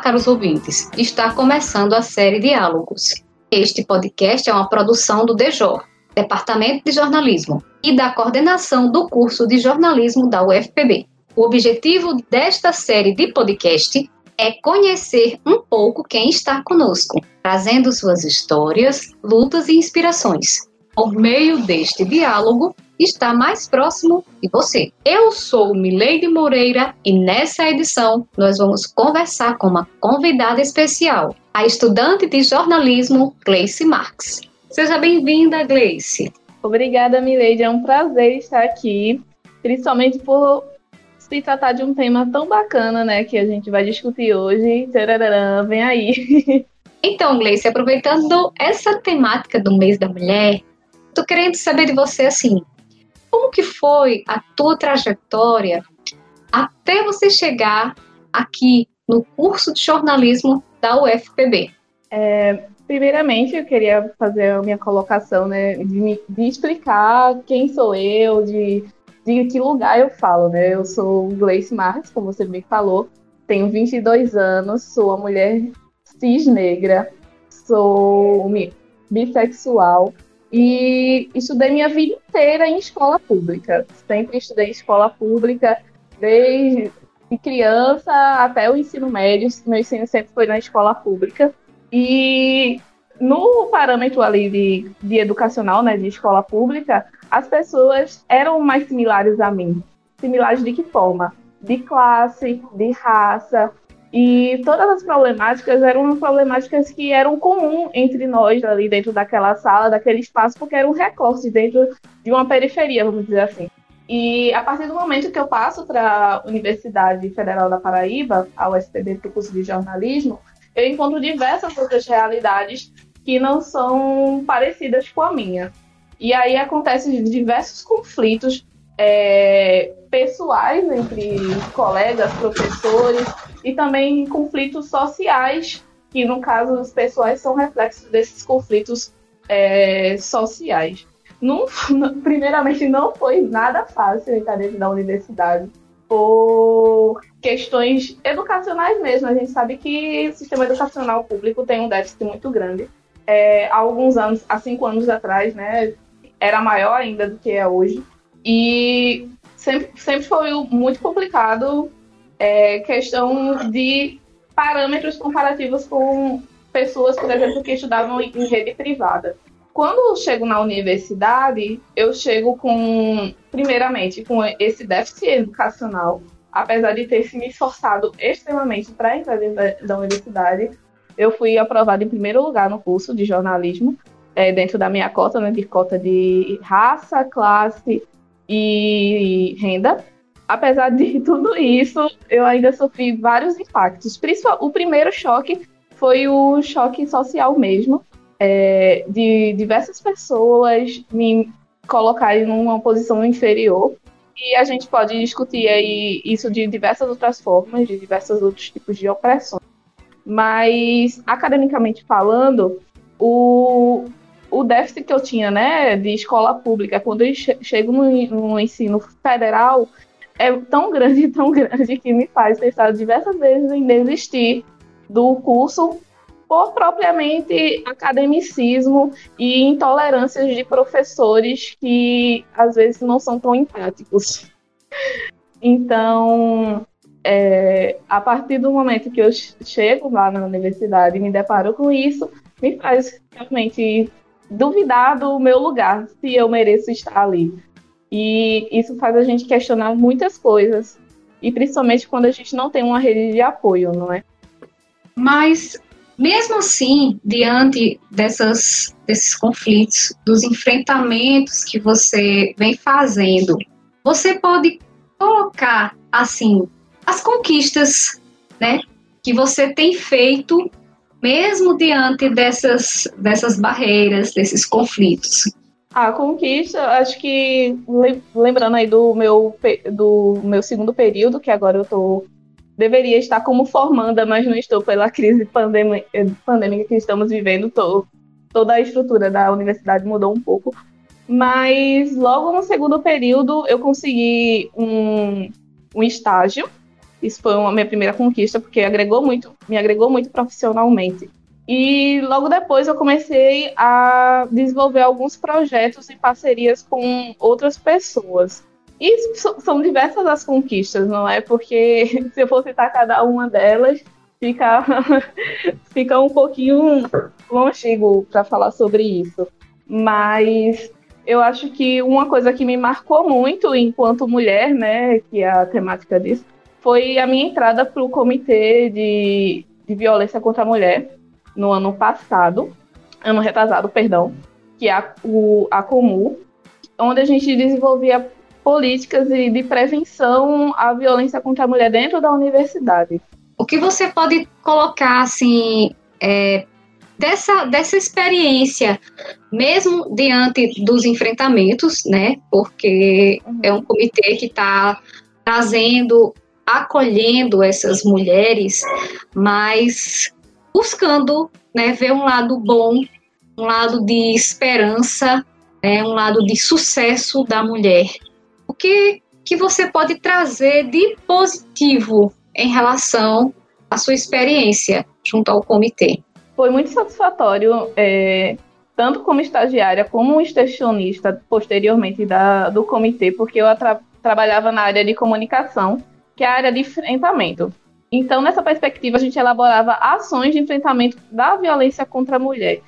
caros ouvintes, está começando a série Diálogos. Este podcast é uma produção do DEJOR, Departamento de Jornalismo, e da coordenação do curso de jornalismo da UFPB. O objetivo desta série de podcast é conhecer um pouco quem está conosco, trazendo suas histórias, lutas e inspirações. Por meio deste diálogo, está mais próximo de você. Eu sou Mileide Moreira e nessa edição nós vamos conversar com uma convidada especial, a estudante de jornalismo Gleice Marx. Seja bem-vinda, Gleice. Obrigada, Mileide. É um prazer estar aqui, principalmente por se tratar de um tema tão bacana, né, que a gente vai discutir hoje. Tararã, vem aí. Então, Gleice, aproveitando essa temática do mês da mulher, tô querendo saber de você assim, como que foi a tua trajetória até você chegar aqui no curso de jornalismo da UFPB? É, primeiramente, eu queria fazer a minha colocação, né, de, de explicar quem sou eu, de, de que lugar eu falo, né? Eu sou Gleice Marques, como você me falou, tenho 22 anos, sou uma mulher cis negra, sou bissexual, e estudei minha vida inteira em escola pública. Sempre estudei escola pública, desde criança até o ensino médio. Meu ensino sempre foi na escola pública. E no parâmetro ali de, de educacional, né, de escola pública, as pessoas eram mais similares a mim. Similares de que forma? De classe, de raça, e todas as problemáticas eram problemáticas que eram comum entre nós ali dentro daquela sala, daquele espaço, porque era um recorte dentro de uma periferia, vamos dizer assim. E a partir do momento que eu passo para a Universidade Federal da Paraíba, a USPB, para o curso de jornalismo, eu encontro diversas outras realidades que não são parecidas com a minha. E aí acontecem diversos conflitos é, pessoais entre colegas, professores e também conflitos sociais, que no caso os pessoais são reflexos desses conflitos é, sociais. Não, primeiramente, não foi nada fácil entrar dentro da universidade por questões educacionais mesmo. A gente sabe que o sistema educacional público tem um déficit muito grande. É, há alguns anos, há cinco anos atrás, né, era maior ainda do que é hoje. E sempre, sempre foi muito complicado é, questão de parâmetros comparativos com pessoas, por exemplo, que estudavam em rede privada. Quando eu chego na universidade, eu chego com, primeiramente, com esse déficit educacional, apesar de ter se me esforçado extremamente para entrar dentro da universidade, eu fui aprovada em primeiro lugar no curso de jornalismo, é, dentro da minha cota, né, de cota de raça, classe e renda. Apesar de tudo isso, eu ainda sofri vários impactos. O primeiro choque foi o choque social mesmo, é, de diversas pessoas me colocarem numa posição inferior. E a gente pode discutir aí isso de diversas outras formas, de diversos outros tipos de opressões. Mas, academicamente falando, o, o déficit que eu tinha, né, de escola pública, quando eu chego no, no ensino federal, é tão grande, tão grande, que me faz pensar diversas vezes em desistir do curso por propriamente academicismo e intolerâncias de professores que às vezes não são tão empáticos. Então, é, a partir do momento que eu chego lá na universidade e me deparo com isso, me faz realmente duvidar do meu lugar, se eu mereço estar ali. E isso faz a gente questionar muitas coisas, e principalmente quando a gente não tem uma rede de apoio, não é? Mas, mesmo assim, diante dessas, desses conflitos, dos enfrentamentos que você vem fazendo, você pode colocar, assim, as conquistas, né, que você tem feito mesmo diante dessas, dessas barreiras, desses conflitos? A conquista, acho que lembrando aí do meu, do meu segundo período, que agora eu tô deveria estar como formanda, mas não estou pela crise pandêmica, que estamos vivendo. Tô, toda a estrutura da universidade mudou um pouco. Mas logo no segundo período eu consegui um, um estágio Isso foi uma minha primeira conquista, porque agregou muito, me agregou muito profissionalmente. E logo depois eu comecei a desenvolver alguns projetos e parcerias com outras pessoas. E são diversas as conquistas, não é? Porque se eu for citar cada uma delas, fica, fica um pouquinho longigo para falar sobre isso. Mas eu acho que uma coisa que me marcou muito enquanto mulher, né, que é a temática disso, foi a minha entrada para o comitê de, de violência contra a mulher no ano passado, ano retrasado, perdão, que é a, o, a Comu, onde a gente desenvolvia políticas de, de prevenção à violência contra a mulher dentro da universidade. O que você pode colocar, assim, é, dessa, dessa experiência, mesmo diante dos enfrentamentos, né? Porque uhum. é um comitê que está trazendo, acolhendo essas mulheres, mas buscando né, ver um lado bom, um lado de esperança, né, um lado de sucesso da mulher. O que, que você pode trazer de positivo em relação à sua experiência junto ao comitê? Foi muito satisfatório, é, tanto como estagiária como extensionista posteriormente da, do comitê, porque eu tra trabalhava na área de comunicação, que é a área de enfrentamento. Então, nessa perspectiva, a gente elaborava ações de enfrentamento da violência contra a mulher.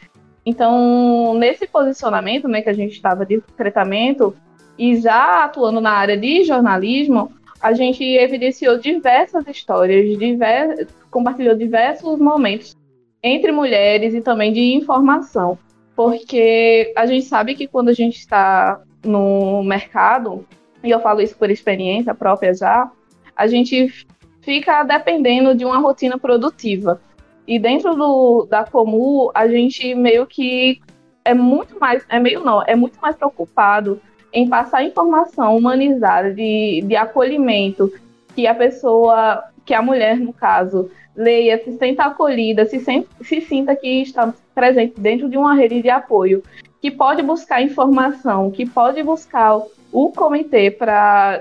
Então, nesse posicionamento né, que a gente estava de enfrentamento, e já atuando na área de jornalismo, a gente evidenciou diversas histórias, divers, compartilhou diversos momentos entre mulheres e também de informação. Porque a gente sabe que quando a gente está no mercado, e eu falo isso por experiência própria já, a gente fica dependendo de uma rotina produtiva. E dentro do, da Comu, a gente meio que é muito mais, é meio não, é muito mais preocupado em passar informação humanizada, de, de acolhimento, que a pessoa, que a mulher, no caso, leia, se sinta acolhida, se, se sinta que está presente dentro de uma rede de apoio, que pode buscar informação, que pode buscar o comitê para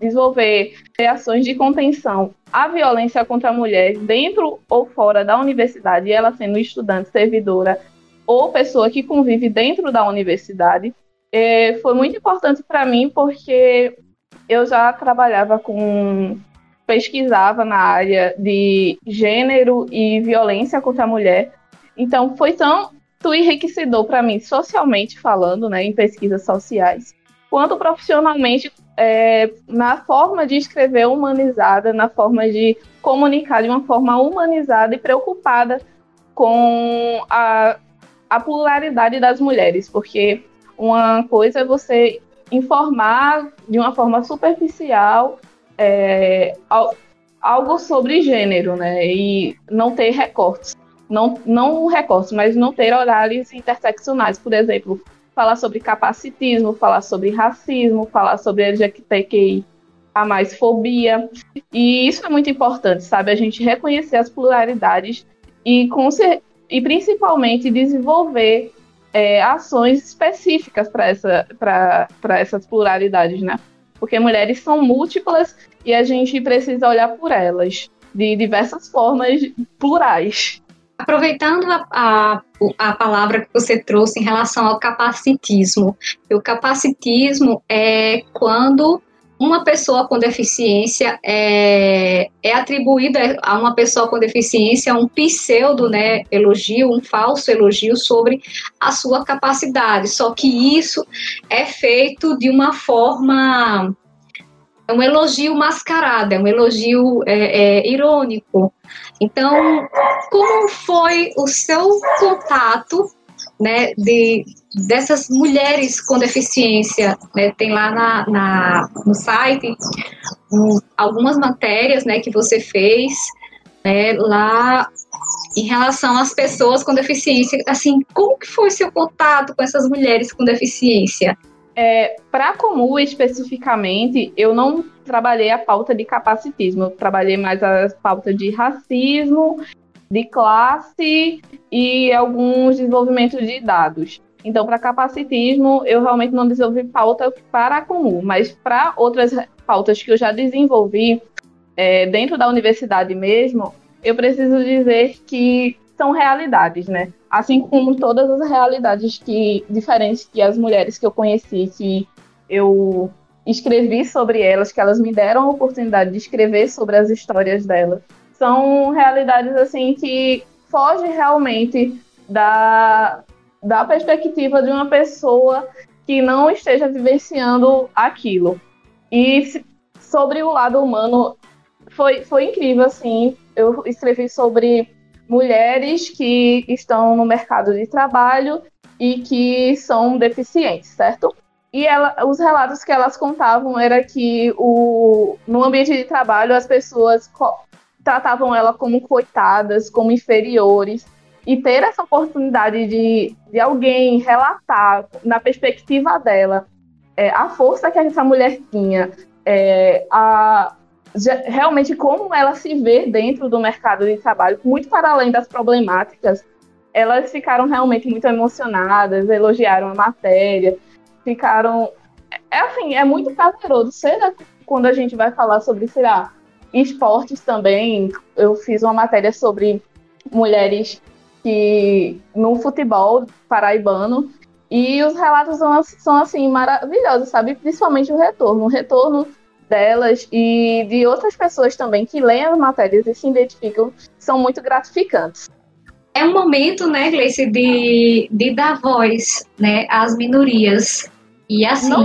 desenvolver ações de contenção à violência contra a mulher dentro ou fora da universidade, ela sendo estudante, servidora ou pessoa que convive dentro da universidade, é, foi muito importante para mim porque eu já trabalhava com pesquisava na área de gênero e violência contra a mulher. Então foi tão enriquecedor para mim socialmente falando, né, em pesquisas sociais, quanto profissionalmente é, na forma de escrever humanizada, na forma de comunicar de uma forma humanizada e preocupada com a, a pluralidade das mulheres, porque uma coisa é você informar de uma forma superficial é, algo sobre gênero, né? E não ter recortes. Não, não recortes, mas não ter horários interseccionais, por exemplo, falar sobre capacitismo, falar sobre racismo, falar sobre LGBTQI, a mais fobia. E isso é muito importante, sabe? A gente reconhecer as pluralidades e, e principalmente desenvolver é, ações específicas para essa, essas pluralidades, né? Porque mulheres são múltiplas e a gente precisa olhar por elas de diversas formas plurais. Aproveitando a, a, a, palavra que você trouxe em relação ao capacitismo, o capacitismo é quando uma pessoa com deficiência é, é atribuída a uma pessoa com deficiência um pseudo né, elogio, um falso elogio sobre a sua capacidade. Só que isso é feito de uma forma é um elogio mascarado, é um elogio é, é, irônico. Então, como foi o seu contato né, de, dessas mulheres com deficiência? Né, tem lá na, na no site um, algumas matérias né, que você fez né, lá em relação às pessoas com deficiência. Assim, como que foi seu contato com essas mulheres com deficiência? É, Para Comu, especificamente, eu não trabalhei a pauta de capacitismo, eu trabalhei mais a pauta de racismo, de classe e alguns desenvolvimentos de dados. Então, para capacitismo, eu realmente não desenvolvi pauta para a Comu, mas para outras pautas que eu já desenvolvi, é, dentro da universidade mesmo, eu preciso dizer que são realidades, né? Assim como todas as realidades que diferentes que as mulheres que eu conheci, que eu escrevi sobre elas, que elas me deram a oportunidade de escrever sobre as histórias delas, são realidades assim que fogem realmente da, da perspectiva de uma pessoa que não esteja vivenciando aquilo. E sobre o lado humano, foi, foi incrível, assim. Eu escrevi sobre mulheres que estão no mercado de trabalho e que são deficientes, certo? E ela, os relatos que elas contavam era que o, no ambiente de trabalho as pessoas tratavam ela como coitadas, como inferiores. E ter essa oportunidade de, de alguém relatar, na perspectiva dela, é, a força que essa mulher tinha, é, a, realmente como ela se vê dentro do mercado de trabalho, muito para além das problemáticas, elas ficaram realmente muito emocionadas, elogiaram a matéria, ficaram. É assim, é muito prazeroso. Seja quando a gente vai falar sobre, sei lá, esportes também, eu fiz uma matéria sobre mulheres que no futebol paraibano e os relatos são, são assim maravilhosos, sabe? Principalmente o retorno, o retorno delas e de outras pessoas também que leem as matérias e se identificam são muito gratificantes. É um momento, né, Gleice, de, de dar voz né, às minorias. E assim. Não,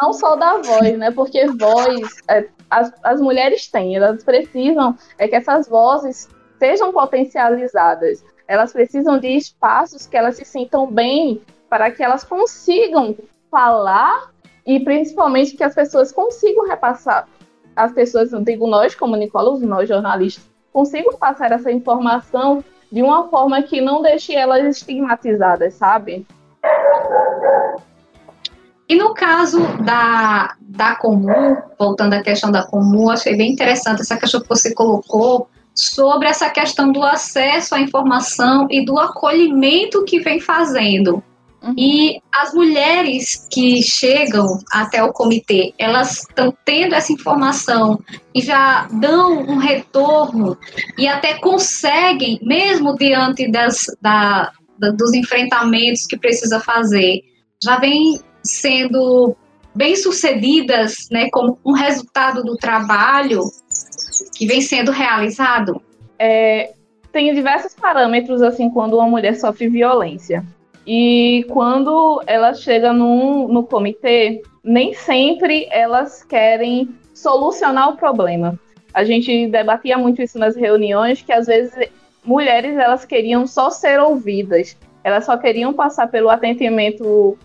não só dar voz, né? Porque voz é, as, as mulheres têm, elas precisam é que essas vozes sejam potencializadas. Elas precisam de espaços que elas se sintam bem para que elas consigam falar e principalmente que as pessoas consigam repassar, as pessoas, não digo nós como Nicola, nós jornalistas, consigam passar essa informação de uma forma que não deixe elas estigmatizadas, sabe? E no caso da, da comum, voltando à questão da comum, achei bem interessante essa questão que você colocou sobre essa questão do acesso à informação e do acolhimento que vem fazendo. Uhum. E as mulheres que chegam até o comitê, elas estão tendo essa informação e já dão um retorno e até conseguem, mesmo diante das, da, da, dos enfrentamentos que precisa fazer, já vem sendo bem sucedidas, né, como um resultado do trabalho que vem sendo realizado? É, tem diversos parâmetros assim quando uma mulher sofre violência. E quando ela chega no, no comitê, nem sempre elas querem solucionar o problema. A gente debatia muito isso nas reuniões, que às vezes mulheres elas queriam só ser ouvidas, elas só queriam passar pelo atendimento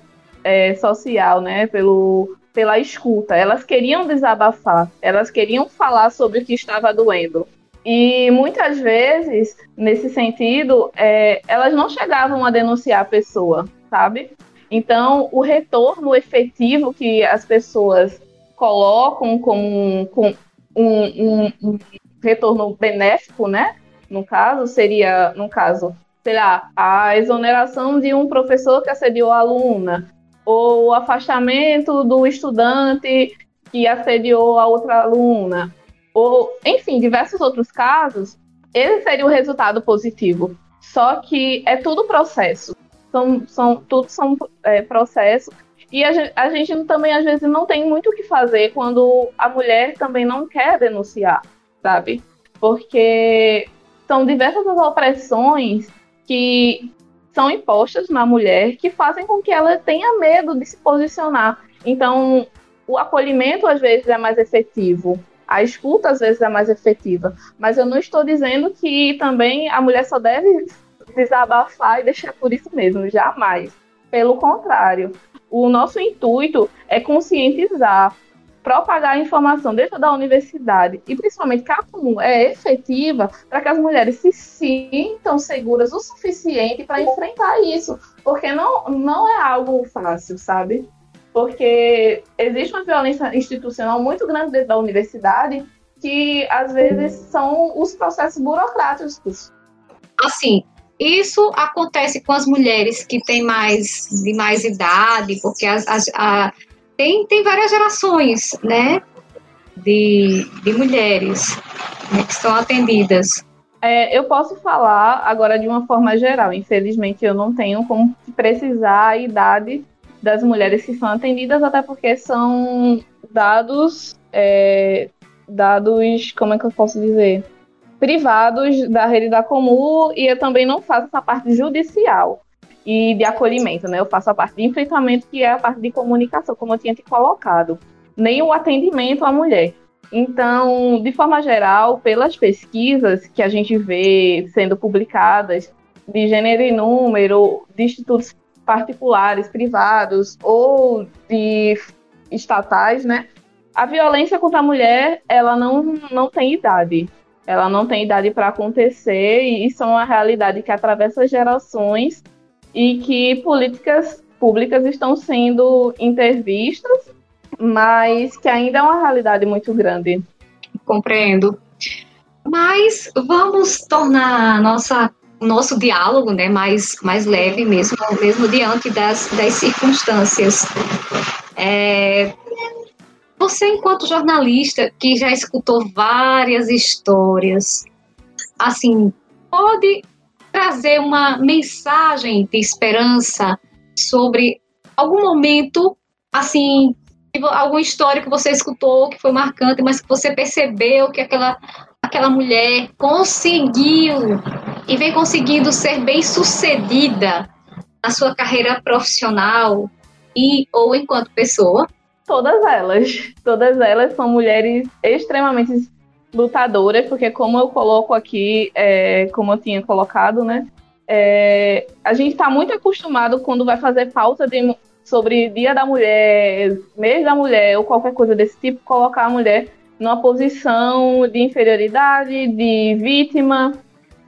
é, social, né, pelo, pela escuta. Elas queriam desabafar, elas queriam falar sobre o que estava doendo. E muitas vezes, nesse sentido, é, elas não chegavam a denunciar a pessoa, sabe? Então, o retorno efetivo que as pessoas colocam como um, um, um, retorno benéfico, né? No caso, seria, no caso, sei lá, a exoneração de um professor que assediou a aluna, ou o afastamento do estudante que assediou a outra aluna, ou, enfim, diversos outros casos, esse seria o resultado positivo. Só que é tudo processo. São, são, tudo são é, processos. E a a gente também, às vezes, não tem muito o que fazer quando a mulher também não quer denunciar, sabe? Porque são diversas as opressões que são impostas na mulher que fazem com que ela tenha medo de se posicionar. Então, o acolhimento às vezes é mais efetivo, a escuta às vezes é mais efetiva. Mas eu não estou dizendo que também a mulher só deve desabafar e deixar por isso mesmo, jamais. Pelo contrário, o nosso intuito é conscientizar, propagar a informação dentro da universidade e principalmente a comum é efetiva para que as mulheres se sintam seguras o suficiente para enfrentar isso, porque não, não é algo fácil, sabe? Porque existe uma violência institucional muito grande dentro da universidade que às vezes são os processos burocráticos. Assim, isso acontece com as mulheres que têm mais de mais idade, porque as, as, a, tem, tem várias gerações, né? de, de mulheres né, que são atendidas? É, eu posso falar agora de uma forma geral. Infelizmente, eu não tenho como precisar a idade das mulheres que são atendidas, até porque são dados, é, dados, como é que eu posso dizer? Privados da rede da Comu e eu também não faço essa parte judicial e de acolhimento, né? Eu faço a parte de enfrentamento, que é a parte de comunicação, como eu tinha te colocado, nem o atendimento à mulher. Então, de forma geral, pelas pesquisas que a gente vê sendo publicadas de gênero e número, de institutos particulares, privados ou de estatais, né? A violência contra a mulher, ela não, não tem idade. Ela não tem idade para acontecer e isso é uma realidade que atravessa gerações e que políticas públicas estão sendo intervistas, mas que ainda é uma realidade muito grande. Compreendo. Mas vamos tornar nossa nosso diálogo né, mais, mais leve mesmo, mesmo diante das, das circunstâncias. É, você, enquanto jornalista, que já escutou várias histórias, assim, pode trazer uma mensagem de esperança sobre algum momento, assim, alguma história que você escutou que foi marcante, mas que você percebeu que aquela, aquela mulher conseguiu e vem conseguindo ser bem sucedida na sua carreira profissional e ou enquanto pessoa? Todas elas, todas elas são mulheres extremamente lutadoras, porque como eu coloco aqui, é, como eu tinha colocado, né? É, a gente está muito acostumado quando vai fazer pauta de, sobre Dia da Mulher, mês da mulher ou qualquer coisa desse tipo, colocar a mulher numa posição de inferioridade, de vítima.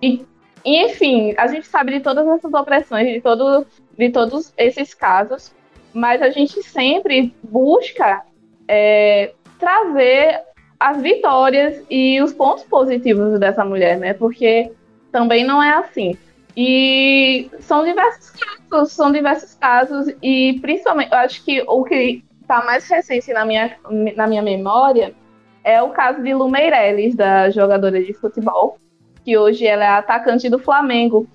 E, enfim, a gente sabe de todas essas opressões, de, todo, de todos esses casos, mas a gente sempre busca é, trazer as vitórias e os pontos positivos dessa mulher, né? Porque também não é assim. E são diversos casos, são diversos casos, e principalmente, eu acho que o que está mais recente na minha, na minha memória é o caso de Lu Meirelles, da jogadora de futebol, que hoje ela é atacante do Flamengo.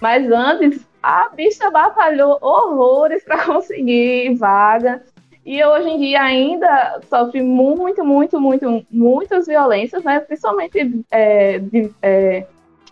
Mas antes, a bicha batalhou horrores para conseguir vaga. E hoje em dia ainda sofre muito, muito, muito, muitas violências, né? principalmente é, de, é,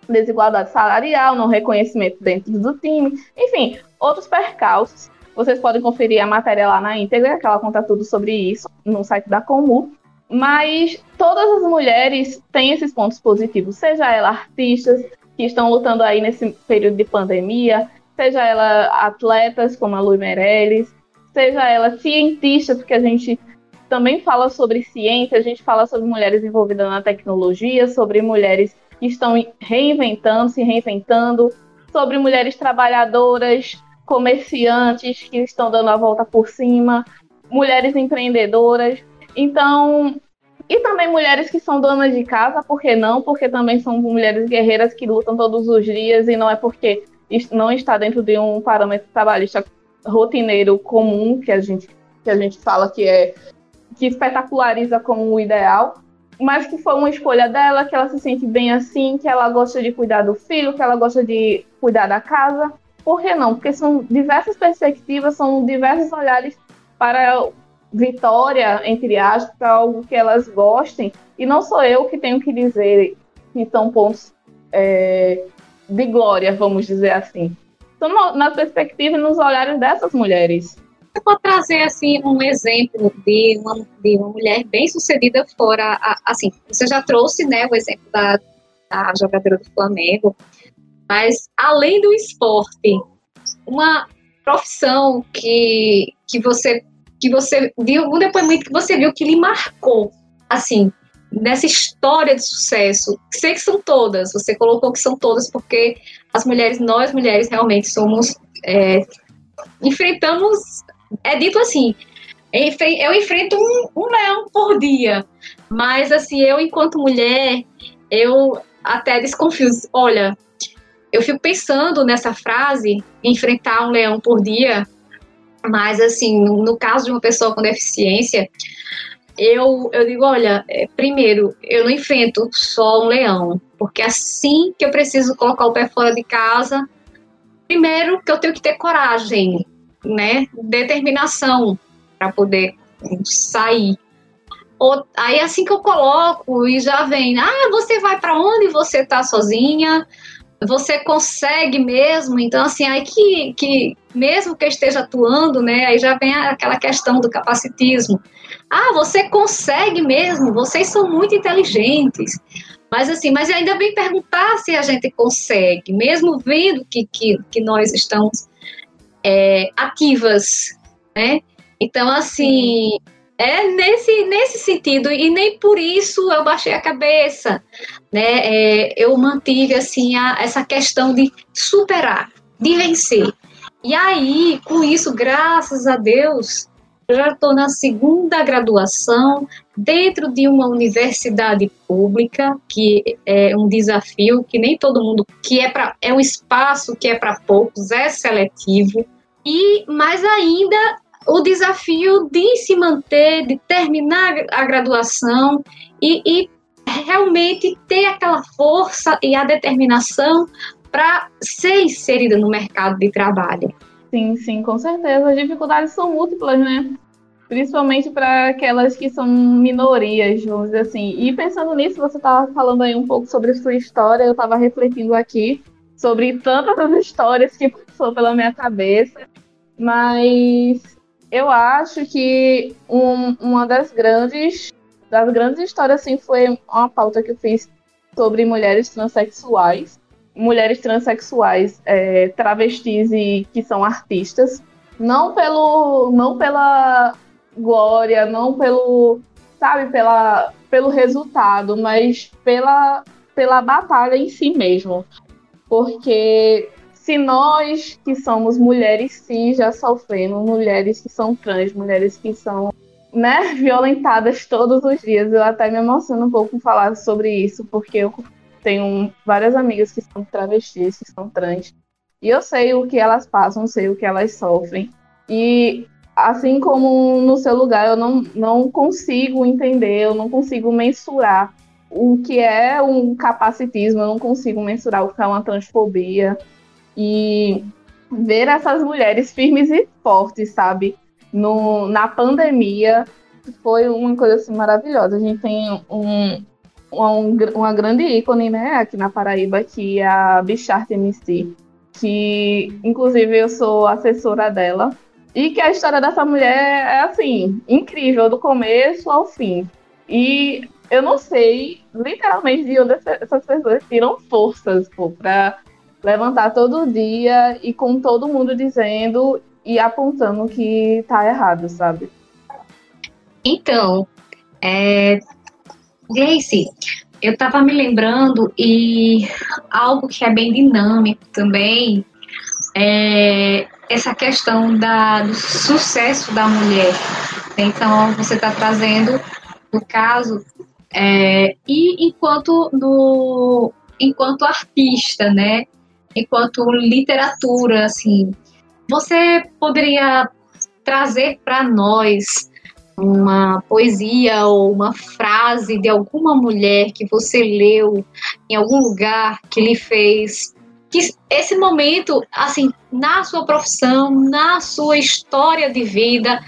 desigualdade salarial, não reconhecimento dentro do time, enfim, outros percalços. Vocês podem conferir a matéria lá na íntegra, que ela conta tudo sobre isso no site da Comu. Mas todas as mulheres têm esses pontos positivos, seja ela artistas que estão lutando aí nesse período de pandemia, seja ela atletas como a Lu Meirelles, seja ela cientista, porque a gente também fala sobre ciência, a gente fala sobre mulheres envolvidas na tecnologia, sobre mulheres que estão reinventando, se reinventando, sobre mulheres trabalhadoras, comerciantes que estão dando a volta por cima, mulheres empreendedoras. Então, e também mulheres que são donas de casa, por que não? Porque também são mulheres guerreiras que lutam todos os dias e não é porque não está dentro de um parâmetro trabalhista rotineiro comum que a gente que a gente fala que é que espetaculariza como o ideal, mas que foi uma escolha dela, que ela se sente bem assim, que ela gosta de cuidar do filho, que ela gosta de cuidar da casa. Por que não? Porque são diversas perspectivas, são diversos olhares para vitória, entre aspas, para algo que elas gostem. E não sou eu que tenho que dizer que são pontos é, de glória, vamos dizer assim são na perspectiva e nos olhares dessas mulheres. Eu vou trazer assim um exemplo de uma, de uma mulher bem sucedida fora, a, assim, você já trouxe, né, o exemplo da, da jogadora do Flamengo, mas além do esporte, uma profissão que, que você que você viu, um depoimento que você viu que lhe marcou, assim, nessa história de sucesso, sei que são todas, você colocou que são todas, porque as mulheres, nós mulheres realmente somos, é, enfrentamos, é dito assim, eu enfrento um, um leão por dia, mas assim, eu enquanto mulher, eu até desconfio, olha, eu fico pensando nessa frase, enfrentar um leão por dia, mas assim, no, no caso de uma pessoa com deficiência, eu, eu digo, olha, é, primeiro, eu não enfrento só um leão, porque assim que eu preciso colocar o pé fora de casa, primeiro que eu tenho que ter coragem, né, determinação para poder sair. Ou, aí assim que eu coloco e já vem, ah, você vai para onde você tá sozinha? Você consegue mesmo? Então assim, aí que, que mesmo que esteja atuando, né, aí já vem aquela questão do capacitismo. Ah, você consegue mesmo? Vocês são muito inteligentes. Mas assim, mas ainda bem perguntar se a gente consegue, mesmo vendo que, que, que nós estamos é, ativas, né? Então, assim, é nesse, nesse sentido, e nem por isso eu baixei a cabeça, né? É, eu mantive, assim, a, essa questão de superar, de vencer. E aí, com isso, graças a Deus, eu já estou na segunda graduação dentro de uma universidade pública, que é um desafio que nem todo mundo, que é para é um espaço que é para poucos, é seletivo. E mais ainda o desafio de se manter, de terminar a graduação e, e realmente ter aquela força e a determinação para ser inserida no mercado de trabalho. Sim, sim, com certeza. As dificuldades são múltiplas, né? Principalmente para aquelas que são minorias, vamos dizer assim. E pensando nisso, você estava falando aí um pouco sobre sua história, eu estava refletindo aqui sobre tantas histórias que passou pela minha cabeça, mas eu acho que um, uma das grandes das grandes histórias assim foi uma pauta que eu fiz sobre mulheres transexuais. Mulheres transexuais, é, travestis e que são artistas, não pelo, não pela glória, não pelo, sabe, pela, pelo resultado, mas pela, pela batalha em si mesmo, porque se nós que somos mulheres cis já sofremos, mulheres que são trans, mulheres que são né, violentadas todos os dias, eu até me emociono um pouco falar sobre isso, porque eu tenho várias amigas que são travestis, que são trans. E eu sei o que elas passam, sei o que elas sofrem. E assim como no seu lugar, eu não, não consigo entender, eu não consigo mensurar o que é um capacitismo, eu não consigo mensurar o que é uma transfobia. E ver essas mulheres firmes e fortes, sabe? No, na pandemia foi uma coisa assim, maravilhosa. A gente tem um, uma, uma grande ícone, né, aqui na Paraíba, que é a Bichart MC, que inclusive eu sou assessora dela. E que a história dessa mulher é assim, incrível, do começo ao fim. E eu não sei, literalmente, de onde essas pessoas tiram forças para levantar todo dia e com todo mundo dizendo e apontando que tá errado, sabe? Então, é, Gleice, eu estava me lembrando e algo que é bem dinâmico também é essa questão da, do sucesso da mulher. Então, você está trazendo o caso é, e enquanto no, enquanto artista, né? Enquanto literatura, assim, você poderia trazer para nós uma poesia ou uma frase de alguma mulher que você leu em algum lugar que lhe fez que esse momento, assim, na sua profissão, na sua história de vida,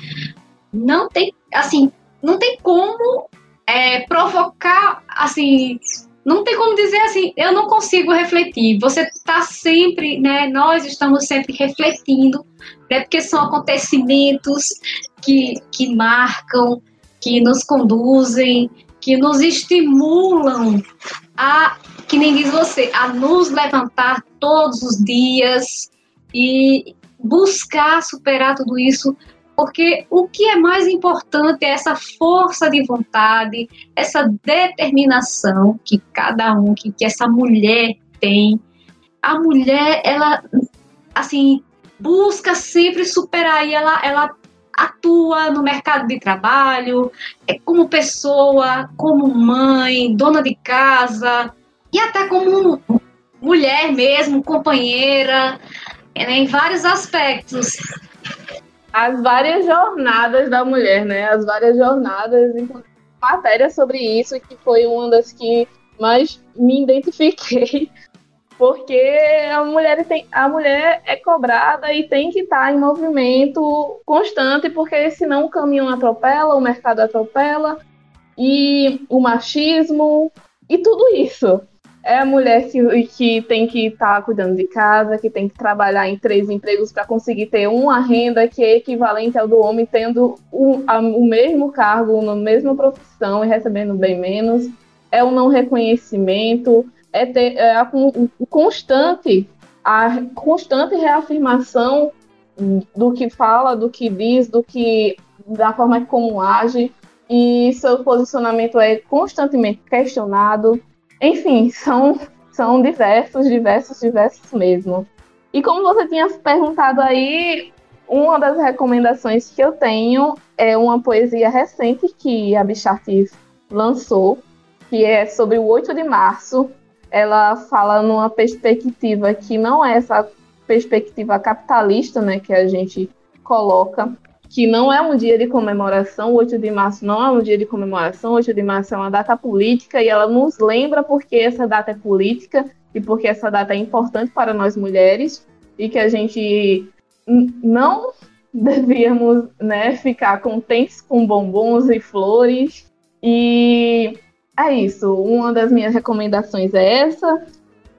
não tem, assim, não tem como é, provocar, assim, não tem como dizer assim, eu não consigo refletir. Você está sempre, né? Nós estamos sempre refletindo, né? Porque são acontecimentos que, que marcam, que nos conduzem, que nos estimulam a, que nem diz você, a nos levantar todos os dias e buscar superar tudo isso porque o que é mais importante é essa força de vontade, essa determinação que cada um, que, que essa mulher tem. A mulher, ela, assim, busca sempre superar e ela, ela atua no mercado de trabalho, é como pessoa, como mãe, dona de casa e até como mulher mesmo, companheira, né, em vários aspectos. As várias jornadas da mulher, né? As várias jornadas, matéria sobre isso, que foi uma das que mais me identifiquei, porque a mulher, tem, a mulher é cobrada e tem que estar em movimento constante, porque senão o caminhão atropela, o mercado atropela, e o machismo, e tudo isso é a mulher que, que tem que estar tá cuidando de casa, que tem que trabalhar em três empregos para conseguir ter uma renda que é equivalente ao do homem, tendo o, a, o mesmo cargo, na mesma profissão e recebendo bem menos. É o não reconhecimento, é, ter, é a, o, constante, a constante reafirmação do que fala, do que diz, do que da forma como age e seu posicionamento é constantemente questionado enfim, são, são diversos, diversos, diversos mesmo. E como você tinha perguntado aí, uma das recomendações que eu tenho é uma poesia recente que a Bichartis lançou, que é sobre o 8 de março. Ela fala numa perspectiva que não é essa perspectiva capitalista, né, que a gente coloca, que não é um dia de comemoração, o 8 de março não é um dia de comemoração, o 8 de março é uma data política e ela nos lembra porque essa data é política e porque essa data é importante para nós mulheres e que a gente não devíamos né, ficar contentes com bombons e flores. E é isso, uma das minhas recomendações é essa.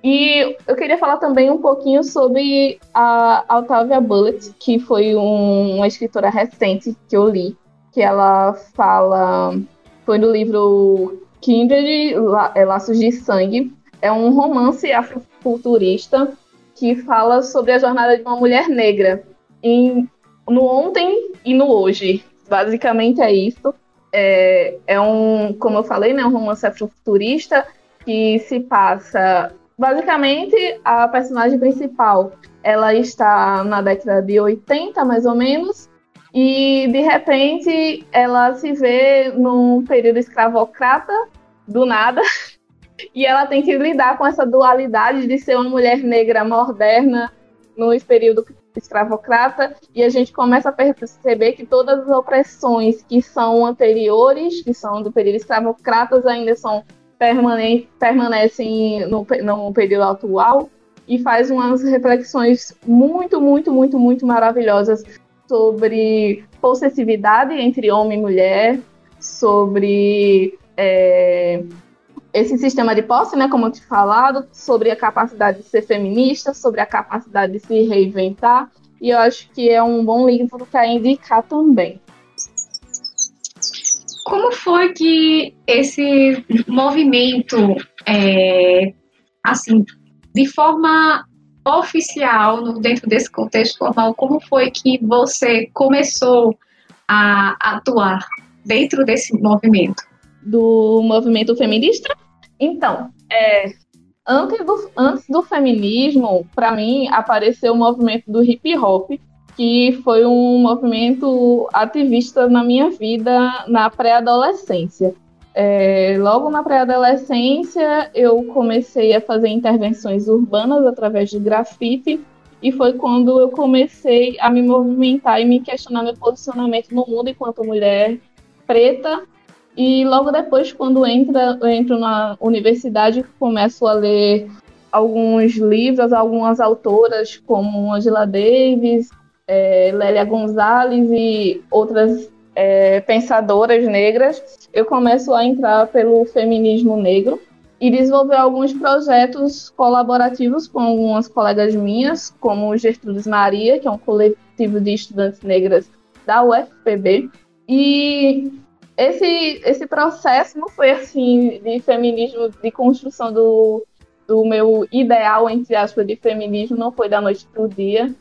E eu queria falar também um pouquinho sobre a Octavia Bullet, que foi um, uma escritora recente que eu li, que ela fala. Foi no livro Kindred é, Laços de Sangue. É um romance afrofuturista que fala sobre a jornada de uma mulher negra em, no ontem e no hoje. Basicamente é isso. É, é um, como eu falei, né, um romance afrofuturista que se passa Basicamente, a personagem principal, ela está na década de 80, mais ou menos, e de repente ela se vê num período escravocrata, do nada, e ela tem que lidar com essa dualidade de ser uma mulher negra moderna no período escravocrata, e a gente começa a perceber que todas as opressões que são anteriores, que são do período escravocratas, ainda são permane permanecem no, no período atual e faz umas reflexões muito, muito, muito, muito maravilhosas sobre possessividade entre homem e mulher, sobre é, esse sistema de posse, né, como eu te falado, sobre a capacidade de ser feminista, sobre a capacidade de se reinventar, e eu acho que é um bom livro para indicar também. Como foi que esse movimento, é, assim, de forma oficial, no, dentro desse contexto formal, como foi que você começou a atuar dentro desse movimento? Do movimento feminista? Então, é, antes, do, antes do feminismo, para mim, apareceu o movimento do hip hop, que foi um movimento ativista na minha vida na pré-adolescência. É, logo na pré-adolescência, eu comecei a fazer intervenções urbanas através de grafite, e foi quando eu comecei a me movimentar e me questionar meu posicionamento no mundo enquanto mulher preta. E logo depois, quando entra, eu entro na universidade, começo a ler alguns livros, algumas autoras como Angela Davis, é, Lélia Gonzalez e outras é, pensadoras negras, eu começo a entrar pelo feminismo negro e desenvolver alguns projetos colaborativos com algumas colegas minhas, como Gertrudes Maria, que é um coletivo de estudantes negras da UFPB. E esse, esse processo não foi assim de feminismo, de construção do, do meu ideal, entre aspas, de feminismo, não foi da noite para o dia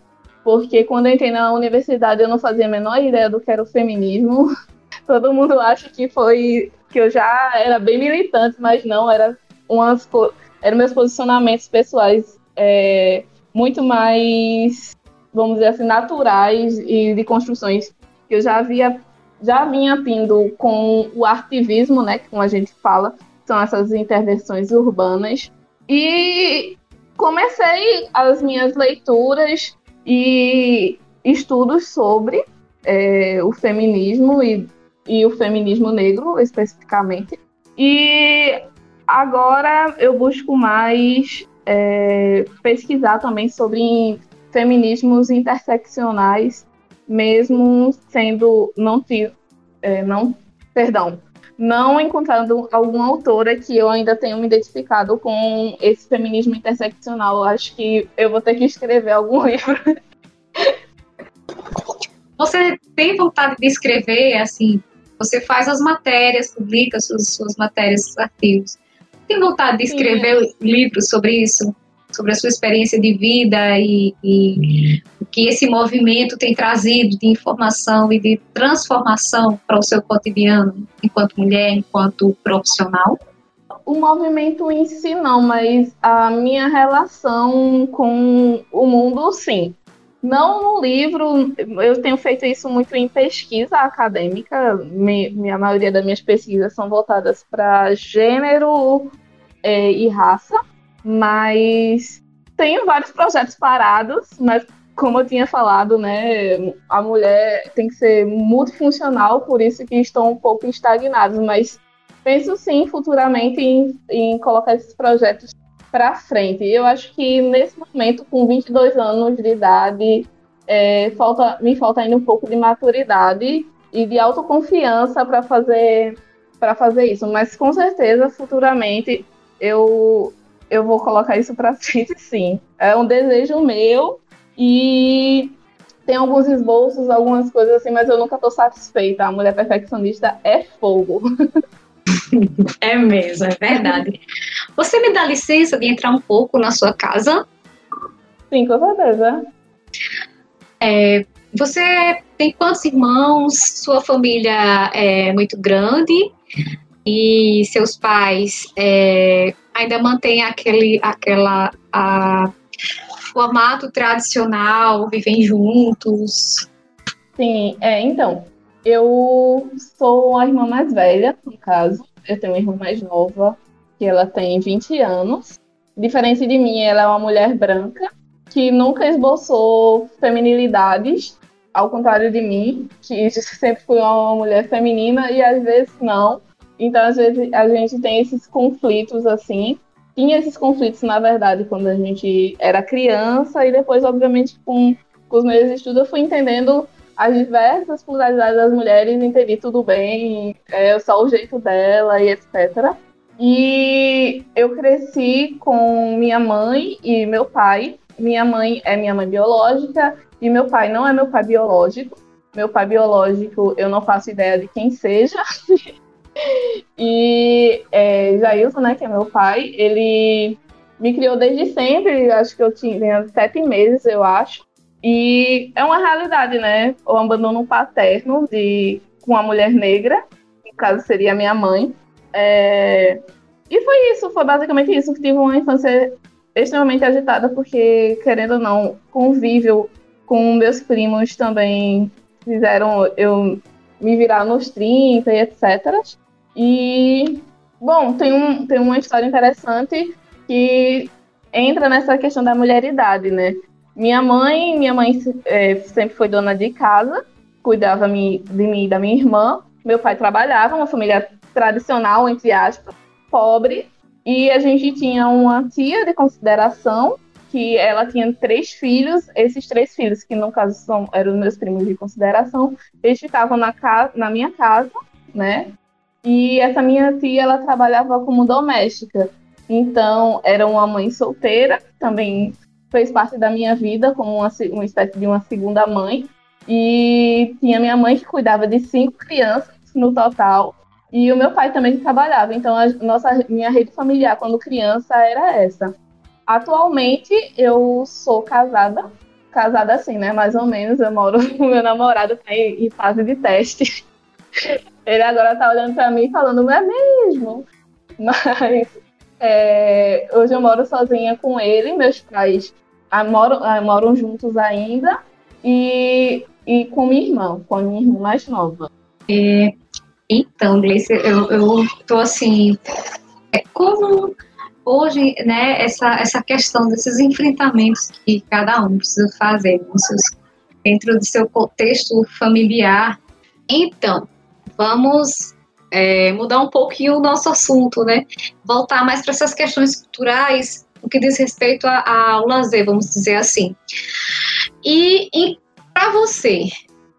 porque quando eu entrei na universidade eu não fazia a menor ideia do que era o feminismo. Todo mundo acha que foi que eu já era bem militante, mas não, era umas eram meus posicionamentos pessoais é, muito mais, vamos dizer assim, naturais e de construções que eu já havia já vinha tendo com o ativismo, né, como a gente fala, são essas intervenções urbanas. E comecei as minhas leituras e estudos sobre é, o feminismo e, e o feminismo negro, especificamente. E agora eu busco mais é, pesquisar também sobre feminismos interseccionais, mesmo sendo não, é, não perdão, não encontrando alguma autora que eu ainda tenha me identificado com esse feminismo interseccional. Acho que eu vou ter que escrever algum livro. Você tem vontade de escrever, assim, você faz as matérias, publica suas, suas matérias, seus artigos. Tem vontade de escrever Sim. livros sobre isso? Sobre a sua experiência de vida e, e que esse movimento tem trazido de informação e de transformação para o seu cotidiano, enquanto mulher, enquanto profissional? o movimento em si não, mas a minha relação com o mundo, sim. Não no livro, eu tenho feito isso muito em pesquisa acadêmica. Me, minha maioria das minhas pesquisas são voltadas para gênero é, e raça, mas tenho vários projetos parados, mas como eu tinha falado, né, a mulher tem que ser multifuncional, por isso que estão um pouco estagnados, mas penso sim futuramente em, em colocar esses projetos para frente. Eu acho que nesse momento, com 22 anos de idade, é, falta, me falta ainda um pouco de maturidade e de autoconfiança para fazer para fazer isso, mas com certeza futuramente eu eu vou colocar isso para frente sim. É um desejo meu e tem alguns esboços, algumas coisas assim, mas eu nunca estou satisfeita. A mulher perfeccionista é fogo. É mesmo, é verdade. Você me dá licença de entrar um pouco na sua casa? Sim, com certeza. É, você tem quantos irmãos? Sua família é muito grande? E seus pais é, ainda mantêm aquele aquela a, formato tradicional, vivem juntos? Sim, é, então, eu sou a irmã mais velha, no caso. Eu tenho uma irmã mais nova, que ela tem 20 anos. Diferente de mim, ela é uma mulher branca, que nunca esboçou feminilidades, ao contrário de mim, que sempre fui uma mulher feminina e às vezes não. Então, às vezes, a gente tem esses conflitos assim. Tinha esses conflitos, na verdade, quando a gente era criança, e depois, obviamente, com, com os meus estudos, eu fui entendendo as diversas pluralidades das mulheres, entendi tudo bem, é só o jeito dela e etc. E eu cresci com minha mãe e meu pai. Minha mãe é minha mãe biológica e meu pai não é meu pai biológico. Meu pai biológico, eu não faço ideia de quem seja. e é, Jailson, né, que é meu pai, ele me criou desde sempre, acho que eu tinha sete meses, eu acho. E é uma realidade, né? O abandono paterno de com uma mulher negra, no caso seria minha mãe. É... E foi isso, foi basicamente isso, que tive uma infância extremamente agitada, porque, querendo ou não, convívio com meus primos também fizeram eu me virar nos 30 e etc. E, bom, tem, um, tem uma história interessante que entra nessa questão da mulheridade, né? Minha mãe, minha mãe é, sempre foi dona de casa, cuidava de mim e da minha irmã. Meu pai trabalhava, uma família tradicional, entre aspas, pobre. E a gente tinha uma tia de consideração, que ela tinha três filhos. Esses três filhos, que no caso são, eram meus primos de consideração, eles ficavam na, casa, na minha casa, né? E essa minha tia, ela trabalhava como doméstica. Então, era uma mãe solteira, também fez parte da minha vida como uma, uma espécie de uma segunda mãe. E tinha minha mãe que cuidava de cinco crianças no total. E o meu pai também trabalhava. Então, a nossa, minha rede familiar quando criança era essa. Atualmente, eu sou casada. Casada assim, né? Mais ou menos. Eu moro com meu namorado tá em, em fase de teste. Ele agora tá olhando para mim falando, não é mesmo? Mas é, hoje eu moro sozinha com ele, meus pais ah, moram, ah, moram juntos ainda, e, e com minha irmã, com a minha irmã mais nova. É, então, Gleice, eu, eu tô assim, é como hoje, né, essa, essa questão desses enfrentamentos que cada um precisa fazer seus dentro do seu contexto familiar. Então, vamos é, mudar um pouquinho o nosso assunto, né? Voltar mais para essas questões culturais, o que diz respeito ao lazer, vamos dizer assim. E, e para você,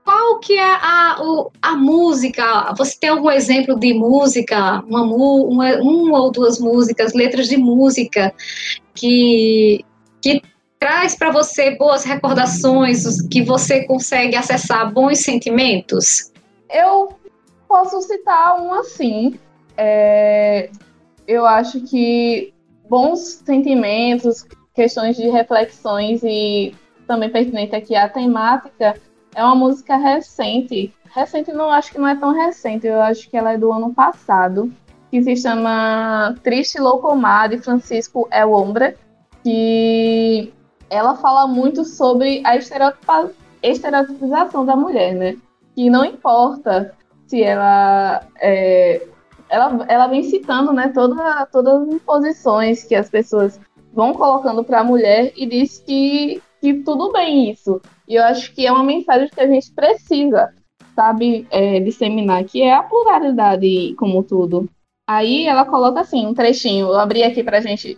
qual que é a, a, música? Você tem algum exemplo de música, uma, uma, uma ou duas músicas, letras de música que, que traz para você boas recordações, que você consegue acessar bons sentimentos? Eu posso citar um assim. É, eu acho que bons sentimentos, questões de reflexões e também pertinente aqui a temática é uma música recente. Recente não acho que não é tão recente, eu acho que ela é do ano passado, que se chama Triste Loucomar de Francisco El Hombre, que ela fala muito sobre a estereotipização da mulher, né? Que não importa se ela é, ela, ela vem citando né, toda, todas as imposições que as pessoas vão colocando para a mulher e diz que, que tudo bem isso. E eu acho que é uma mensagem que a gente precisa, sabe, é, disseminar, que é a pluralidade como tudo. Aí ela coloca assim, um trechinho, eu abri aqui pra gente,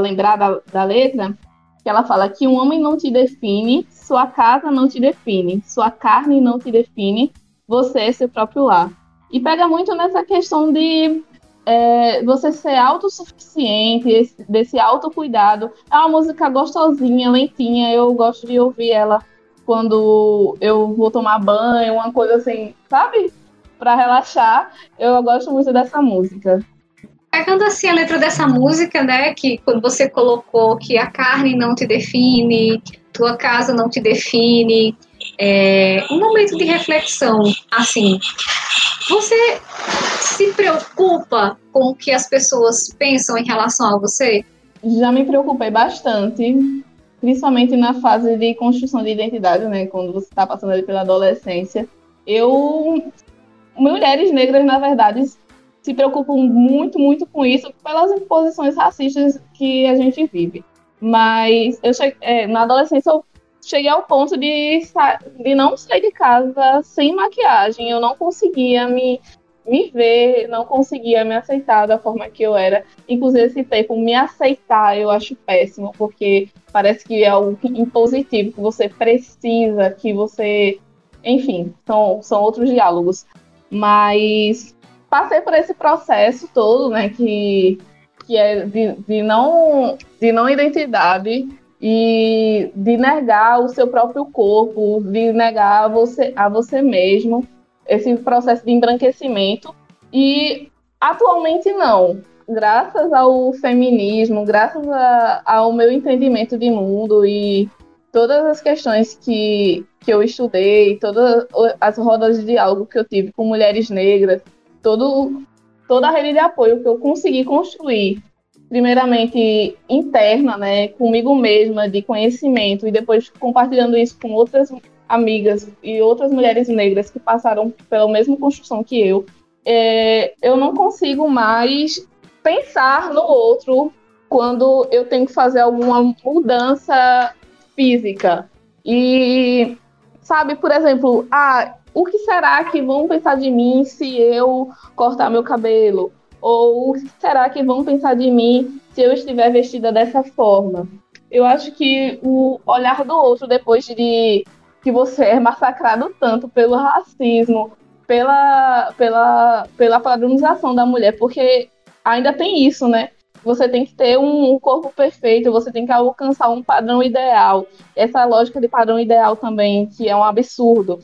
lembrar da, da letra, que ela fala que um homem não te define, sua casa não te define, sua carne não te define, você seu próprio lar. E pega muito nessa questão de é, você ser autossuficiente, desse autocuidado. É uma música gostosinha, lentinha, eu gosto de ouvir ela quando eu vou tomar banho, uma coisa assim, sabe? Para relaxar. Eu gosto muito dessa música. Pegando assim a letra dessa música, né, que quando você colocou que a carne não te define, tua casa não te define, é, um momento de reflexão, assim, você se preocupa com o que as pessoas pensam em relação a você? Já me preocupei bastante, principalmente na fase de construção de identidade, né? Quando você está passando ali pela adolescência. Eu. Mulheres negras, na verdade, se preocupam muito, muito com isso, pelas imposições racistas que a gente vive. Mas eu cheguei, é, na adolescência eu cheguei ao ponto de, de não sair de casa sem maquiagem. Eu não conseguia me, me ver, não conseguia me aceitar da forma que eu era. Inclusive, esse tempo, me aceitar, eu acho péssimo, porque parece que é algo impositivo, que você precisa, que você. Enfim, são, são outros diálogos. Mas passei por esse processo todo, né, que, que é de, de, não, de não identidade e de negar o seu próprio corpo, de negar a você, a você mesmo, esse processo de embranquecimento. E atualmente não. Graças ao feminismo, graças a, ao meu entendimento de mundo e todas as questões que, que eu estudei, todas as rodas de diálogo que eu tive com mulheres negras, todo, toda a rede de apoio que eu consegui construir primeiramente interna, né, comigo mesma, de conhecimento, e depois compartilhando isso com outras amigas e outras mulheres negras que passaram pela mesma construção que eu, é, eu não consigo mais pensar no outro quando eu tenho que fazer alguma mudança física. E, sabe, por exemplo, ah, o que será que vão pensar de mim se eu cortar meu cabelo? Ou será que vão pensar de mim se eu estiver vestida dessa forma? Eu acho que o olhar do outro depois de que você é massacrado tanto pelo racismo, pela, pela, pela padronização da mulher, porque ainda tem isso, né? Você tem que ter um, corpo perfeito, você tem que alcançar um padrão ideal. Essa lógica de padrão ideal também, que é um absurdo.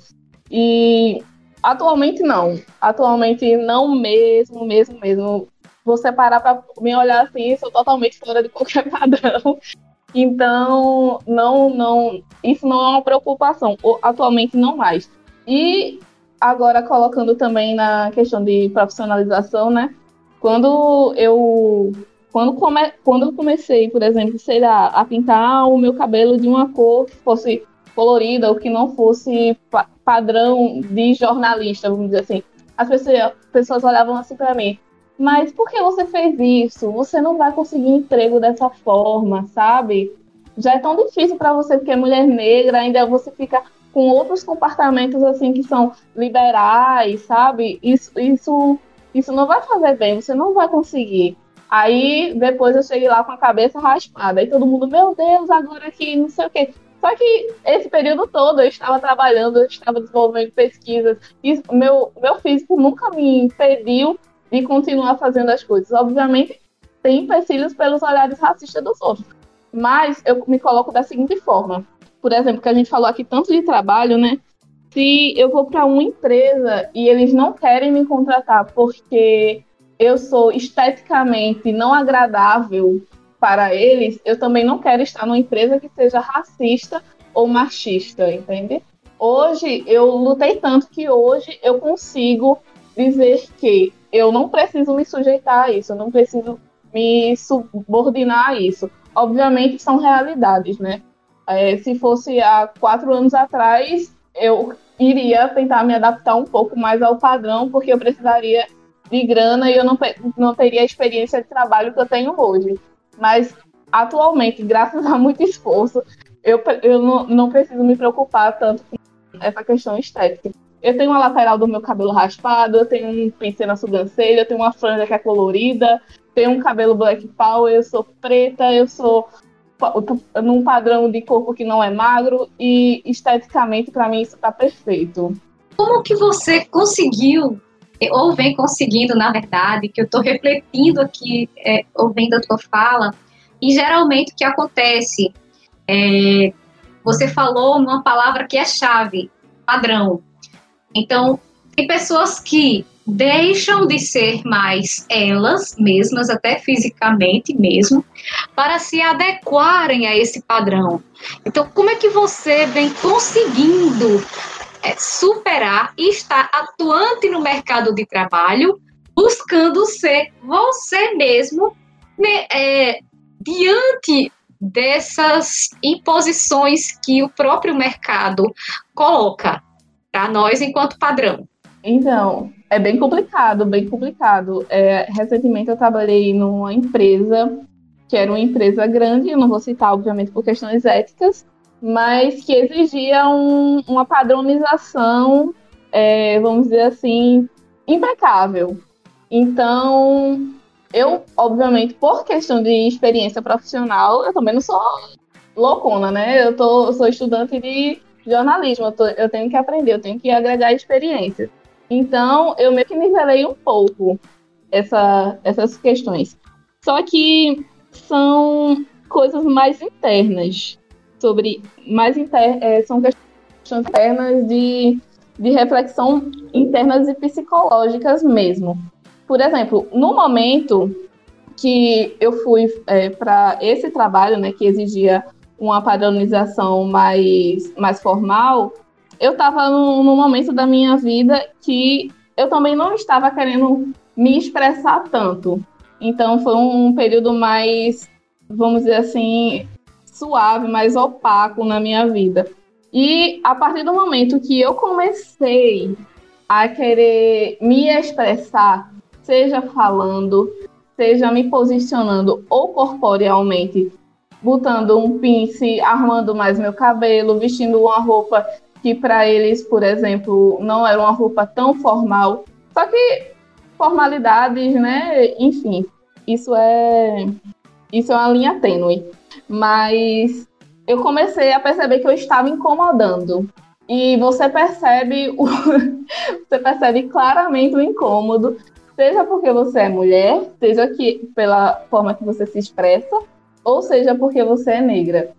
E Atualmente não. Atualmente não mesmo, mesmo, mesmo. Você parar para me olhar assim, sou totalmente fora de qualquer padrão. Então, não, não, isso não é uma preocupação. Atualmente não mais. E agora colocando também na questão de profissionalização, né? Quando eu quando, come, quando eu comecei, por exemplo, sei lá, a pintar o meu cabelo de uma cor que fosse colorida ou que não fosse pa padrão de jornalista, vamos dizer assim. As pessoas, olhavam assim para mim, mas por que você fez isso? Você não vai conseguir emprego dessa forma, sabe? já é tão difícil para você porque é mulher negra, ainda você fica com outros comportamentos assim que são liberais, sabe? Isso, isso, isso não vai fazer bem, você não vai conseguir. Aí depois eu cheguei lá com a cabeça raspada, aí todo mundo, meu Deus, agora que não sei o quê. Só que esse período todo eu estava trabalhando, eu estava desenvolvendo pesquisas, e meu, meu físico nunca me impediu de continuar fazendo as coisas. Obviamente, tem empecilhos pelos olhares racistas dos outros. Mas eu me coloco da seguinte forma. Por exemplo, que a gente falou aqui tanto de trabalho, né? Se eu vou para uma empresa e eles não querem me contratar porque eu sou esteticamente não agradável para eles, eu também não quero estar numa empresa que seja racista ou machista, entende? Hoje eu lutei tanto que hoje eu consigo dizer que eu não preciso me sujeitar a isso, eu não preciso me subordinar a isso. Obviamente são realidades, né? É, se fosse há quatro anos atrás, eu iria tentar me adaptar um pouco mais ao padrão, porque eu precisaria de grana e eu não, não teria a experiência de trabalho que eu tenho hoje. Mas atualmente, graças a muito esforço, eu, eu não, não preciso me preocupar tanto com essa questão estética. Eu tenho uma lateral do meu cabelo raspado, eu tenho um pincel na sobrancelha, eu tenho uma franja que é colorida, tenho um cabelo black power, eu sou preta, eu sou num padrão de corpo que não é magro e esteticamente para mim isso está perfeito. Como que você conseguiu ou vem conseguindo, na verdade, que eu estou refletindo aqui, é, ouvindo a tua fala, e geralmente o que acontece, é, você falou uma palavra que é chave, padrão. Então, tem pessoas que deixam de ser mais elas mesmas, até fisicamente mesmo, para se adequarem a esse padrão. Então, como é que você vem conseguindo é, superar e estar atuante no mercado de trabalho, buscando ser você mesmo né, é, diante dessas imposições que o próprio mercado coloca para nós enquanto padrão? Então, é bem complicado, bem complicado. É, recentemente eu trabalhei numa empresa que era uma empresa grande, eu não vou citar, obviamente, por questões éticas, mas que exigia um, uma padronização, é, vamos dizer assim, impecável. Então, eu, obviamente, por questão de experiência profissional, eu também não sou loucona, né? Eu, tô, eu sou estudante de jornalismo, eu, tô, eu tenho que aprender, eu tenho que agregar experiência. Então, eu meio que nivelei um pouco essa, essas questões. Só que são coisas mais internas sobre mais inter, é, são questões internas de, de reflexão internas e psicológicas mesmo. Por exemplo, no momento que eu fui é, para esse trabalho, né, que exigia uma padronização mais, mais formal, eu estava num, num momento da minha vida que eu também não estava querendo me expressar tanto. Então foi um período mais, vamos dizer assim, suave, mais opaco na minha vida. E a partir do momento que eu comecei a querer me expressar, seja falando, seja me posicionando ou corporealmente, botando um pince, armando mais meu cabelo, vestindo uma roupa que para eles, por exemplo, não era uma roupa tão formal. Só que formalidades, né? Enfim, isso é isso é uma linha tênue mas eu comecei a perceber que eu estava incomodando. E você percebe o, você percebe claramente o incômodo, seja porque você é mulher, seja que pela forma que você se expressa, ou seja porque você é negra.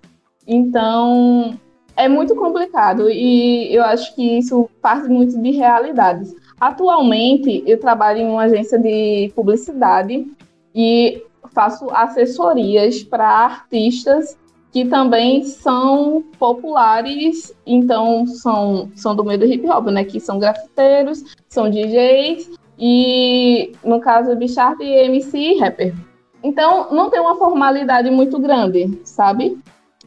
Então, é muito complicado e eu acho que isso parte muito de realidades. Atualmente, eu trabalho em uma agência de publicidade e faço assessorias para artistas que também são populares, então são, são do meio do hip hop, né? Que são grafiteiros, são DJs e, no caso, Bichart e MC rapper. Então, não tem uma formalidade muito grande, sabe?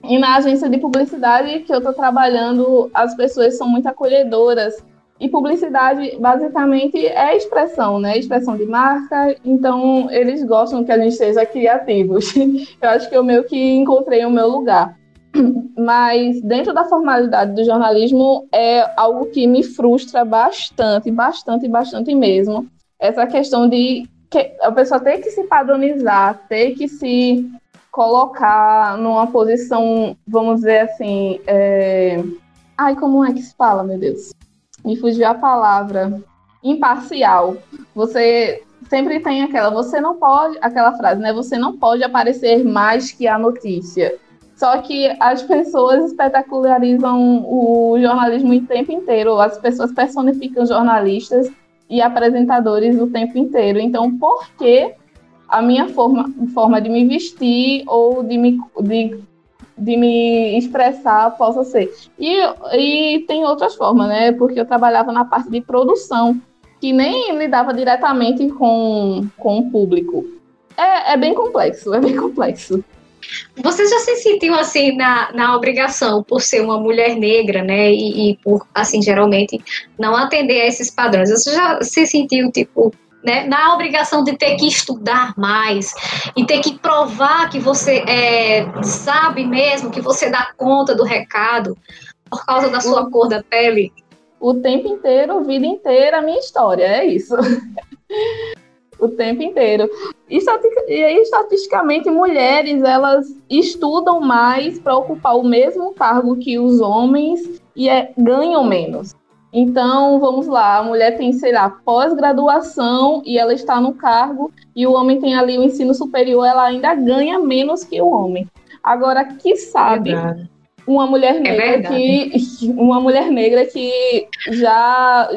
E na agência de publicidade que eu estou trabalhando, as pessoas são muito acolhedoras e publicidade, basicamente, é expressão, né? Expressão de marca. Então, eles gostam que a gente seja criativos. Eu acho que eu meio que encontrei o meu lugar. mas dentro da formalidade do jornalismo é algo que me frustra bastante, bastante, bastante mesmo. Essa questão de que a pessoa ter que se padronizar, ter que se colocar numa posição, vamos dizer assim, é... ai, como é que se fala, meu Deus? Me fugiu a palavra. Imparcial. Você sempre tem aquela, você não pode, aquela frase, né? Você não pode aparecer mais que a notícia. Só que as pessoas espetacularizam o jornalismo o tempo inteiro. As pessoas personificam jornalistas e apresentadores o tempo inteiro. Então, por que a minha forma, forma de me vestir ou de me, de, de me expressar possa ser? E, e tem outras formas, né? Porque eu trabalhava na parte de produção, que nem lidava diretamente com, com o público. É, é bem complexo, é bem complexo. Você já se sentiu assim na, na obrigação por ser uma mulher negra, né? E, e, por, assim, geralmente não atender a esses padrões. Você já se sentiu, tipo, né, na obrigação de ter que estudar mais e ter que provar que você é, sabe mesmo, que você dá conta do recado por causa da sua o, cor da pele? O tempo inteiro, a vida inteira, a minha história, é isso. o tempo inteiro. E, aí, estatisticamente, mulheres elas estudam mais para ocupar o mesmo cargo que os homens e é, ganham menos. Então, vamos lá, a mulher tem, sei lá, pós-graduação e ela está no cargo, e o homem tem ali o ensino superior, ela ainda ganha menos que o homem. Agora, que sabe Verdade. uma mulher é negra é que uma mulher negra que já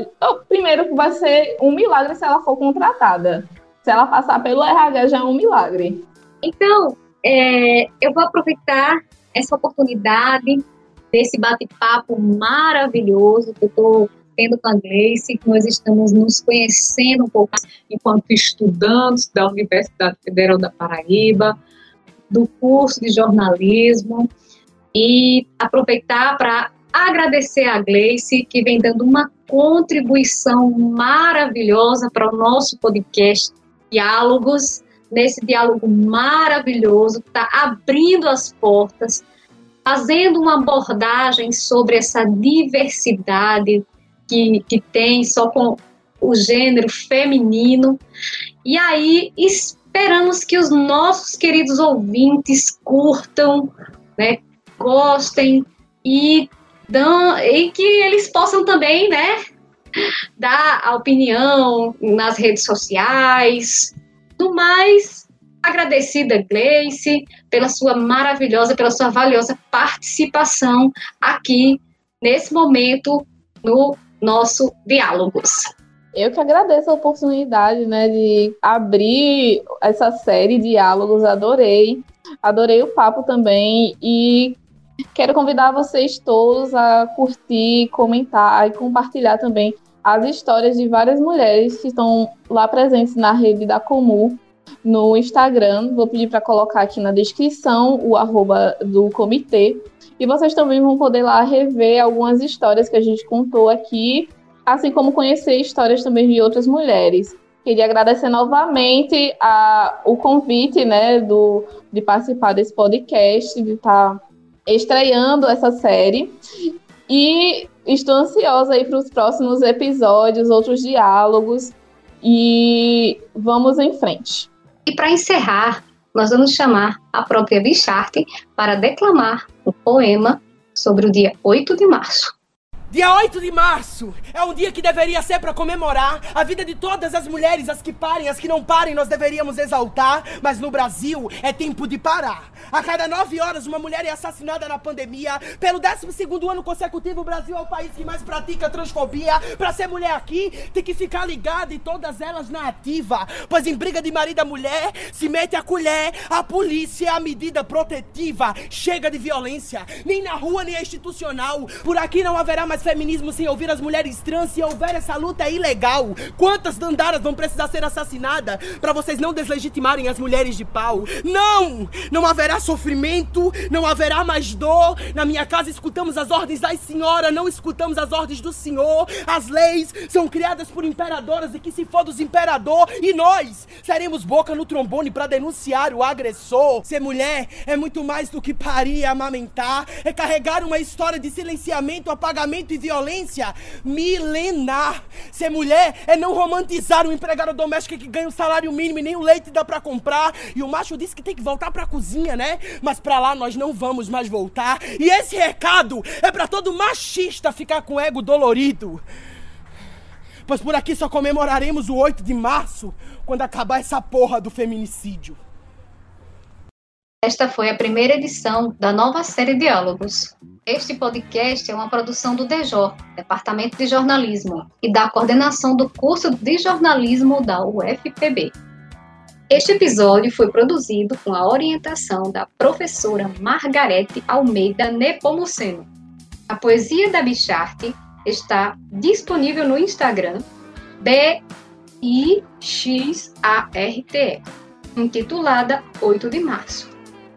primeiro vai ser um milagre se ela for contratada. Se ela passar pelo RH já é um milagre. Então, é, eu vou aproveitar essa oportunidade desse bate-papo maravilhoso que eu estou tendo com a Gleice, que nós estamos nos conhecendo um pouco enquanto estudantes da Universidade Federal da Paraíba, do curso de jornalismo, e aproveitar para agradecer a Gleice, que vem dando uma contribuição maravilhosa para o nosso podcast Diálogos, nesse diálogo maravilhoso, está abrindo as portas fazendo uma abordagem sobre essa diversidade que, que tem só com o gênero feminino. E aí esperamos que os nossos queridos ouvintes curtam, né, gostem e, dão, e que eles possam também, né, dar a opinião nas redes sociais. Do mais, agradecida, Gleice, pela sua maravilhosa, pela sua valiosa participação aqui nesse momento no nosso Diálogos. Eu que agradeço a oportunidade, né, de abrir essa série de diálogos, adorei. Adorei o papo também e quero convidar vocês todos a curtir, comentar e compartilhar também as histórias de várias mulheres que estão lá presentes na rede da Comu no Instagram. Vou pedir para colocar aqui na descrição o arroba do comitê. E vocês também vão poder lá rever algumas histórias que a gente contou aqui, assim como conhecer histórias também de outras mulheres. Queria agradecer novamente a, o convite né, do, de participar desse podcast, de estar tá estreando essa série. E estou ansiosa aí para os próximos episódios, outros diálogos. E vamos em frente. E para encerrar, nós vamos chamar a própria Bicharte para declamar o poema sobre o dia 8 de março. Dia 8 de março é um dia que deveria ser para comemorar a vida de todas as mulheres, as que parem, as que não parem, nós deveríamos exaltar, mas no Brasil é tempo de parar. A cada nove horas, uma mulher é assassinada na pandemia. Pelo 12 ano consecutivo, o Brasil é o país que mais pratica transfobia. Para ser mulher aqui, tem que ficar ligada e todas elas na ativa. Pois em briga de marido a mulher, se mete a colher, a polícia é a medida protetiva. Chega de violência, nem na rua, nem institucional. Por aqui não haverá mais mais feminismo sem ouvir as mulheres trans. Se houver essa luta, é ilegal. Quantas dandaras vão precisar ser assassinadas para vocês não deslegitimarem as mulheres de pau? Não! Não haverá sofrimento, não haverá mais dor. Na minha casa escutamos as ordens das senhoras, não escutamos as ordens do senhor. As leis são criadas por imperadoras e que se for dos imperador e nós seremos boca no trombone para denunciar o agressor. Ser mulher é muito mais do que parir e amamentar, é carregar uma história de silenciamento, apagamento violência milenar. Ser mulher é não romantizar o empregado doméstico que ganha o salário mínimo e nem o leite dá para comprar. E o macho disse que tem que voltar para a cozinha, né? Mas para lá nós não vamos mais voltar. E esse recado é para todo machista ficar com o ego dolorido. Pois por aqui só comemoraremos o 8 de março, quando acabar essa porra do feminicídio. Esta foi a primeira edição da nova série Diálogos. Este podcast é uma produção do DEJOR, Departamento de Jornalismo, e da coordenação do curso de jornalismo da UFPB. Este episódio foi produzido com a orientação da professora Margarete Almeida Nepomuceno. A poesia da Bicharte está disponível no Instagram B-I-X-A-R-T-E, intitulada 8 de Março.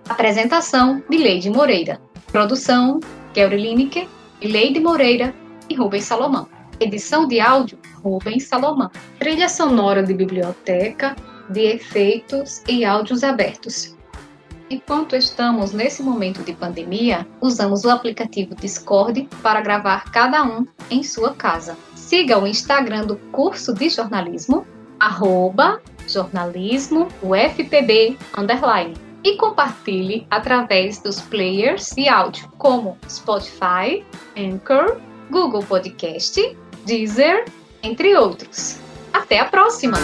Apresentação: Mileide Moreira. Produção: Kelly Lineker, Mileide Moreira e Rubens Salomão. Edição de áudio: Rubens Salomão. Trilha sonora de biblioteca, de efeitos e áudios abertos. Enquanto estamos nesse momento de pandemia, usamos o aplicativo Discord para gravar cada um em sua casa. Siga o Instagram do curso de jornalismo, arroba jornalismo UFPB underline, e compartilhe através dos players de áudio como Spotify, Anchor, Google Podcast, Deezer, entre outros. Até a próxima!